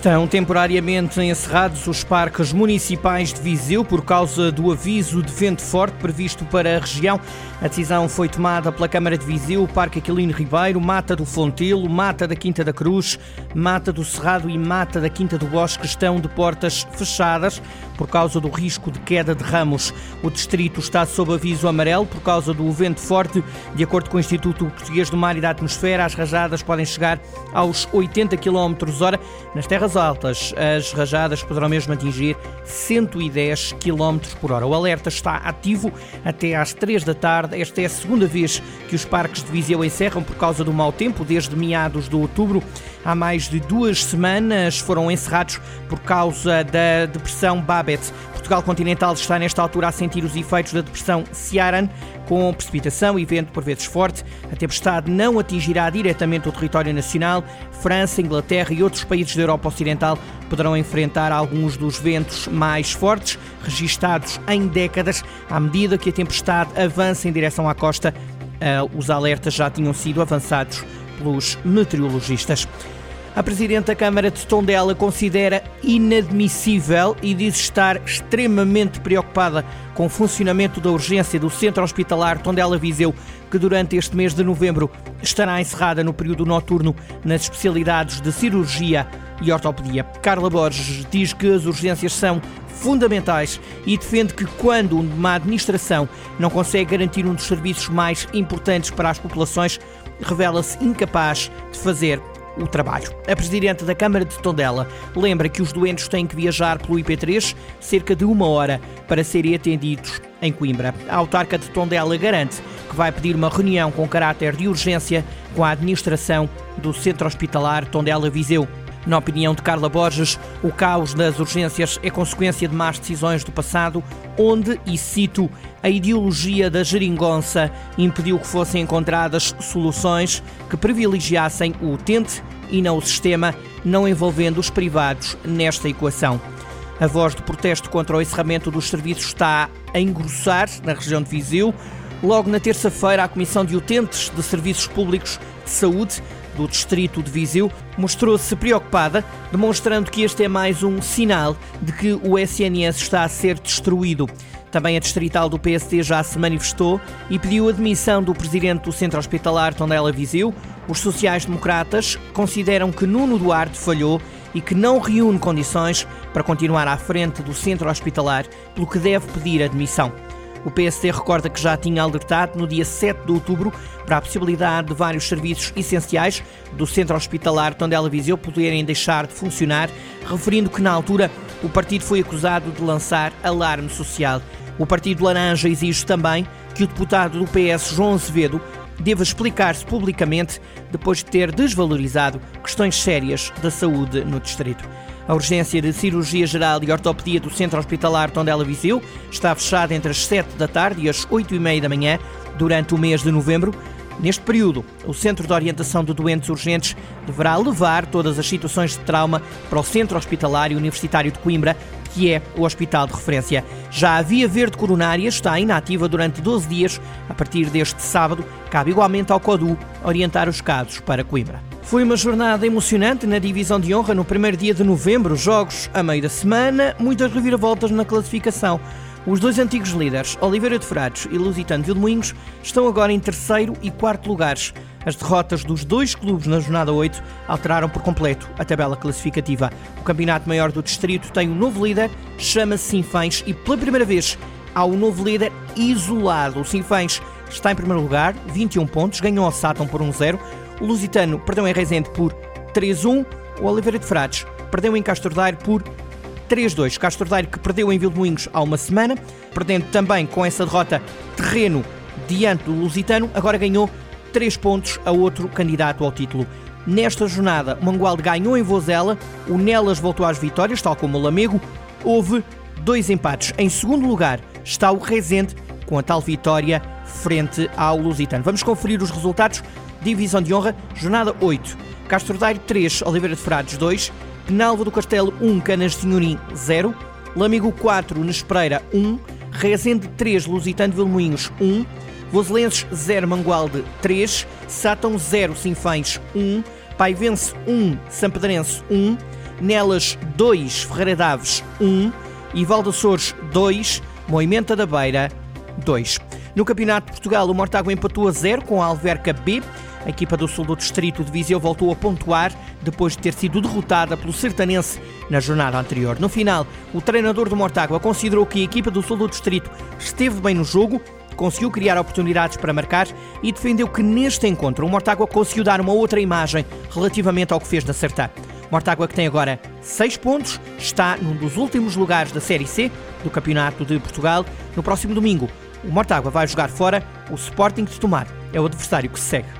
Estão temporariamente encerrados os parques municipais de Viseu por causa do aviso de vento forte previsto para a região. A decisão foi tomada pela Câmara de Viseu, Parque Aquilino Ribeiro, Mata do Fontelo, Mata da Quinta da Cruz, Mata do Cerrado e Mata da Quinta do Bosque estão de portas fechadas por causa do risco de queda de ramos. O distrito está sob aviso amarelo por causa do vento forte. De acordo com o Instituto Português do Mar e da Atmosfera, as rajadas podem chegar aos 80 km hora. Nas terras altas, as rajadas poderão mesmo atingir 110 km por hora. O alerta está ativo até às 3 da tarde. Esta é a segunda vez que os parques de Viseu encerram por causa do mau tempo, desde meados de outubro. Há mais de duas semanas foram encerrados por causa da depressão Babel Portugal continental está nesta altura a sentir os efeitos da depressão Ciaran, com precipitação e vento por vezes forte. A tempestade não atingirá diretamente o território nacional. França, Inglaterra e outros países da Europa Ocidental poderão enfrentar alguns dos ventos mais fortes registados em décadas. À medida que a tempestade avança em direção à costa, eh, os alertas já tinham sido avançados pelos meteorologistas. A Presidente da Câmara de Tondela considera inadmissível e diz estar extremamente preocupada com o funcionamento da urgência do Centro Hospitalar Tondela-Viseu, que durante este mês de novembro estará encerrada no período noturno nas especialidades de cirurgia e ortopedia. Carla Borges diz que as urgências são fundamentais e defende que quando uma administração não consegue garantir um dos serviços mais importantes para as populações, revela-se incapaz de fazer o trabalho. A Presidente da Câmara de Tondela lembra que os doentes têm que viajar pelo IP3 cerca de uma hora para serem atendidos em Coimbra. A autarca de Tondela garante que vai pedir uma reunião com caráter de urgência com a administração do Centro Hospitalar Tondela-Viseu. Na opinião de Carla Borges, o caos das urgências é consequência de más decisões do passado, onde, e cito, a ideologia da geringonça impediu que fossem encontradas soluções que privilegiassem o utente e não o sistema, não envolvendo os privados nesta equação. A voz de protesto contra o encerramento dos serviços está a engrossar na região de Viseu. Logo na terça-feira, a Comissão de Utentes de Serviços Públicos de Saúde do distrito de Viseu, mostrou-se preocupada, demonstrando que este é mais um sinal de que o SNS está a ser destruído. Também a distrital do PSD já se manifestou e pediu a demissão do presidente do Centro Hospitalar Tondela Viseu. Os sociais-democratas consideram que Nuno Duarte falhou e que não reúne condições para continuar à frente do centro hospitalar, pelo que deve pedir a demissão. O PSD recorda que já tinha alertado no dia 7 de outubro para a possibilidade de vários serviços essenciais do centro hospitalar Tondela Viseu poderem deixar de funcionar, referindo que na altura o partido foi acusado de lançar alarme social. O Partido Laranja exige também que o deputado do PS, João Azevedo, deva explicar-se publicamente depois de ter desvalorizado questões sérias da saúde no distrito. A urgência de cirurgia geral e ortopedia do Centro Hospitalar Tondela Viseu está fechada entre as 7 da tarde e as 8 e meia da manhã durante o mês de novembro. Neste período, o Centro de Orientação de Doentes Urgentes deverá levar todas as situações de trauma para o Centro Hospitalar Universitário de Coimbra, que é o hospital de referência. Já a Via Verde Coronária está inativa durante 12 dias. A partir deste sábado, cabe igualmente ao CODU orientar os casos para Coimbra. Foi uma jornada emocionante na divisão de honra no primeiro dia de novembro, jogos a meio da semana, muitas reviravoltas na classificação. Os dois antigos líderes, Oliveira de Frades e Lusitano Vilmoinhos, estão agora em terceiro e quarto lugares. As derrotas dos dois clubes na jornada 8 alteraram por completo a tabela classificativa. O Campeonato Maior do Distrito tem um novo líder, chama-se Sinfãs, e pela primeira vez há um novo líder isolado. O Sinfãs está em primeiro lugar, 21 pontos, ganhou ao Sátão por 1-0. O Lusitano perdeu em Rezende por 3-1. O Oliveira de Frades perdeu em Castordeiro por 3-2. Castordeiro que perdeu em Vilmoinhos há uma semana, perdendo também com essa derrota terreno diante do Lusitano, agora ganhou 3 pontos a outro candidato ao título. Nesta jornada, o Mangualde ganhou em Vozela, o Nelas voltou às vitórias, tal como o Lamego. Houve dois empates. Em segundo lugar está o Rezende, com a tal vitória frente ao Lusitano. Vamos conferir os resultados Divisão de Honra, jornada 8. Castro Daire 3, Oliveira de Frades 2, Penalva do Castelo 1, Canas de Senhorim 0, Lamigo 4, Nespereira 1, Rezende 3, Lusitano de Vilmoinhos 1, Voselenses 0, Mangualde 3, Sátão 0, Sinfães 1, Paivense 1, Sampedrense 1, Nelas 2, Ferreira Daves 1 e Valdeçores 2, Moimenta da Beira 2. No Campeonato de Portugal, o Mortágua empatou a 0 com a Alverca B. A equipa do Sul do Distrito de Viseu voltou a pontuar depois de ter sido derrotada pelo Sertanense na jornada anterior. No final, o treinador do Mortágua considerou que a equipa do Sul do Distrito esteve bem no jogo, conseguiu criar oportunidades para marcar e defendeu que neste encontro o Mortágua conseguiu dar uma outra imagem relativamente ao que fez na Sertã. Mortágua que tem agora 6 pontos, está num dos últimos lugares da Série C do Campeonato de Portugal. No próximo domingo, o Mortágua vai jogar fora o Sporting de Tomar. É o adversário que se segue.